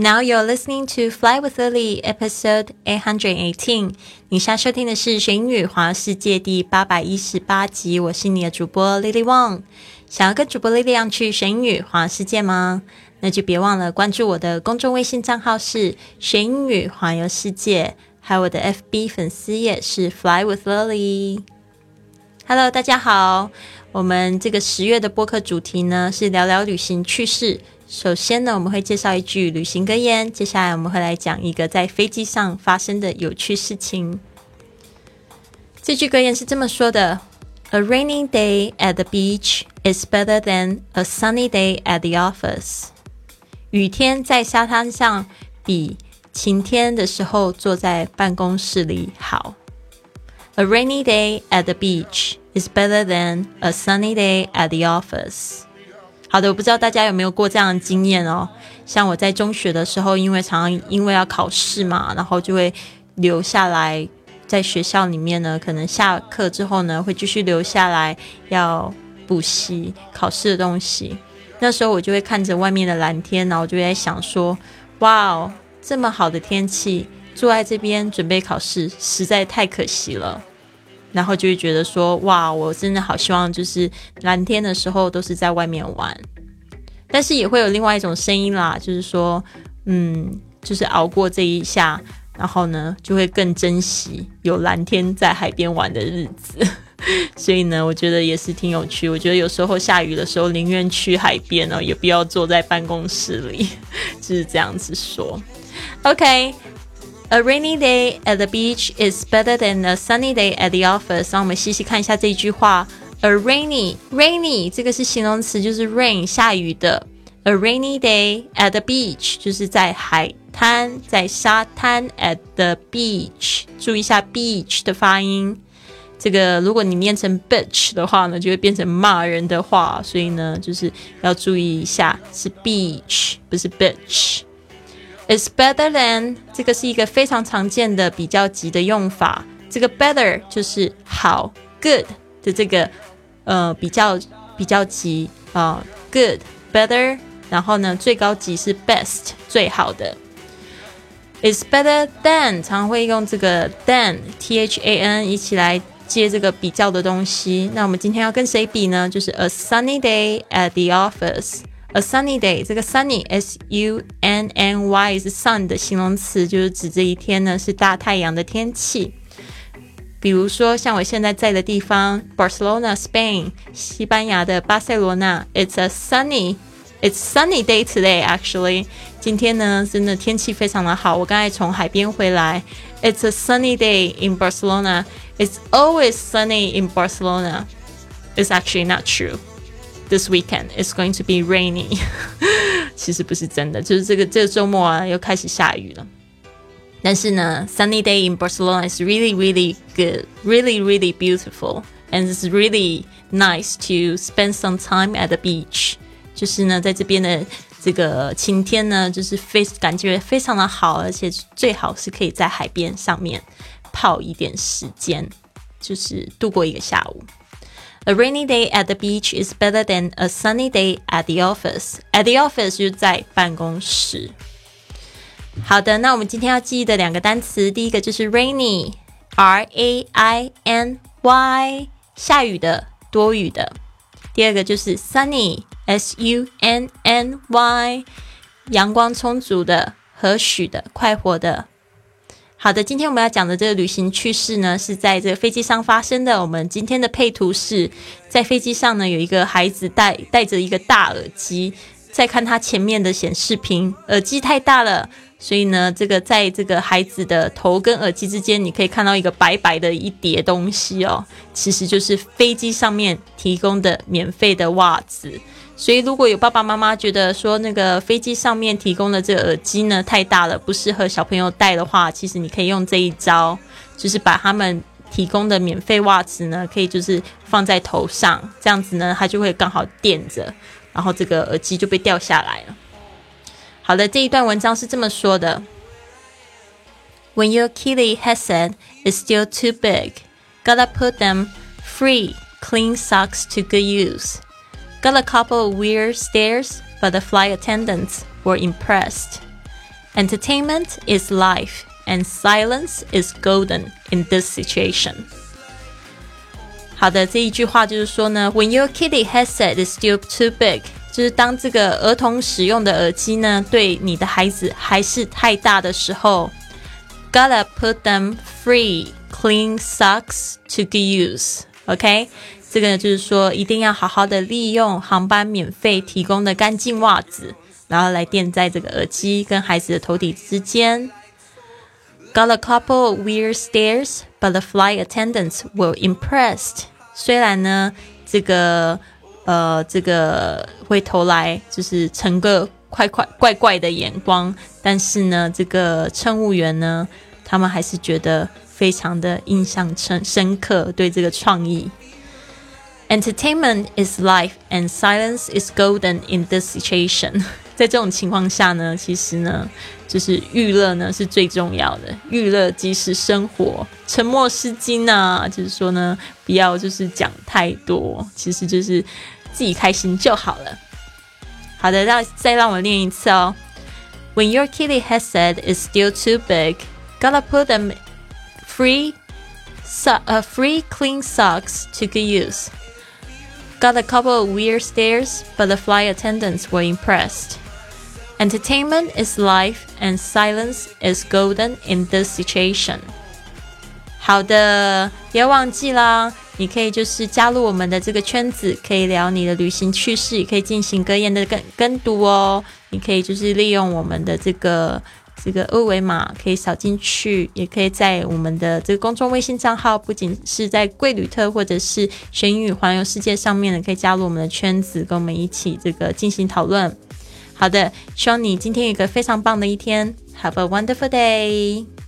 Now you're listening to Fly with Lily, episode eight hundred eighteen。你现在收听的是《学英语环游世界》第八百一十八集。我是你的主播 Lily Wang。想要跟主播 Lily 去学英语环游世界吗？那就别忘了关注我的公众微信账号是“学英语环游世界”，还有我的 FB 粉丝页是 “Fly with Lily”。Hello，大家好。我们这个十月的播客主题呢是聊聊旅行趣事。首先呢，我们会介绍一句旅行格言。接下来我们会来讲一个在飞机上发生的有趣事情。这句格言是这么说的：“A rainy day at the beach is better than a sunny day at the office。”雨天在沙滩上比晴天的时候坐在办公室里好。A rainy day at the beach is better than a sunny day at the office。好的，我不知道大家有没有过这样的经验哦。像我在中学的时候，因为常常因为要考试嘛，然后就会留下来在学校里面呢。可能下课之后呢，会继续留下来要补习考试的东西。那时候我就会看着外面的蓝天，然后我就在想说：哇哦，这么好的天气，坐在这边准备考试，实在太可惜了。然后就会觉得说，哇，我真的好希望就是蓝天的时候都是在外面玩，但是也会有另外一种声音啦，就是说，嗯，就是熬过这一下，然后呢，就会更珍惜有蓝天在海边玩的日子。所以呢，我觉得也是挺有趣。我觉得有时候下雨的时候，宁愿去海边哦，也不要坐在办公室里，就是这样子说。OK。A rainy day at the beach is better than a sunny day at the office。让我们细细看一下这句话。A rainy rainy 这个是形容词，就是 rain 下雨的。A rainy day at the beach 就是在海滩，在沙滩。At the beach，注意一下 beach 的发音。这个如果你念成 bitch 的话呢，就会变成骂人的话，所以呢，就是要注意一下，是 beach 不是 bitch。Is better than 这个是一个非常常见的比较级的用法。这个 better 就是好，good 的这个呃比较比较级啊，good better。然后呢，最高级是 best 最好的。Is better than 常会用这个 than t h a n 一起来接这个比较的东西。那我们今天要跟谁比呢？就是 a sunny day at the office。A sunny day，这个 sunny s u n n y 是 sun 的形容词，就是指这一天呢是大太阳的天气。比如说，像我现在在的地方，Barcelona, Spain，西班牙的巴塞罗那，It's a sunny, it's sunny day today. Actually，今天呢真的天气非常的好。我刚才从海边回来，It's a sunny day in Barcelona. It's always sunny in Barcelona. It's actually not true. This weekend is going to be rainy，其实不是真的，就是这个这个周末啊又开始下雨了。但是呢，sunny day in Barcelona is really really good, really really beautiful, and it's really nice to spend some time at the beach。就是呢，在这边的这个晴天呢，就是非感觉非常的好，而且最好是可以在海边上面泡一点时间，就是度过一个下午。 A rainy day at the beach is better than a sunny day at the office. At the office 就是在办公室。好的，那我们今天要记忆的两个单词，第一个就是 rainy，r a i n y，下雨的、多雨的；第二个就是 sunny，s u n n y，阳光充足的、和煦的、快活的。好的，今天我们要讲的这个旅行趣事呢，是在这个飞机上发生的。我们今天的配图是在飞机上呢，有一个孩子戴戴着一个大耳机，在看他前面的显示屏，耳机太大了，所以呢，这个在这个孩子的头跟耳机之间，你可以看到一个白白的一叠东西哦，其实就是飞机上面提供的免费的袜子。所以，如果有爸爸妈妈觉得说那个飞机上面提供的这个耳机呢太大了，不适合小朋友戴的话，其实你可以用这一招，就是把他们提供的免费袜子呢，可以就是放在头上，这样子呢，它就会刚好垫着，然后这个耳机就被掉下来了。好的，这一段文章是这么说的：When your kitty headset is still too big, gotta put them free clean socks to good use. Got a couple of weird stares, but the flight attendants were impressed. Entertainment is life, and silence is golden in this situation. 好的，这一句话就是说呢，When your kitty headset is still too big， 就是当这个儿童使用的耳机呢，对你的孩子还是太大的时候，gotta put them free clean socks to good use。OK，这个就是说一定要好好的利用航班免费提供的干净袜子，然后来垫在这个耳机跟孩子的头顶之间。Got a couple of weird stares, but the flight attendants were impressed. 虽然呢，这个 呃，这个会投来就是乘个怪怪怪怪的眼光，但是呢，这个乘务员呢，他们还是觉得非常的印象深深刻，对这个创意。Entertainment is life, and silence is golden in this situation. 在这种情况下呢，其实呢，就是娱乐呢是最重要的，娱乐即是生活，沉默是金呐。就是说呢，不要就是讲太多，其实就是自己开心就好了。好的，让再让我练一次哦。When your kitty headset is still too big, gotta put them free, so, uh, free clean socks to good use. Got a couple of weird stares, but the flight attendants were impressed. Entertainment is life, and silence is golden in this situation. 好的，别忘记啦， 你可以就是加入我们的这个圈子，可以聊你的旅行趣事，也可以进行格言的跟跟读哦。你可以就是利用我们的这个这个二维码，可以扫进去，也可以在我们的这个公众微信账号，不仅是在贵旅特或者是学英语环游世界上面的，可以加入我们的圈子，跟我们一起这个进行讨论。好的，希望你今天有一个非常棒的一天。Have a wonderful day.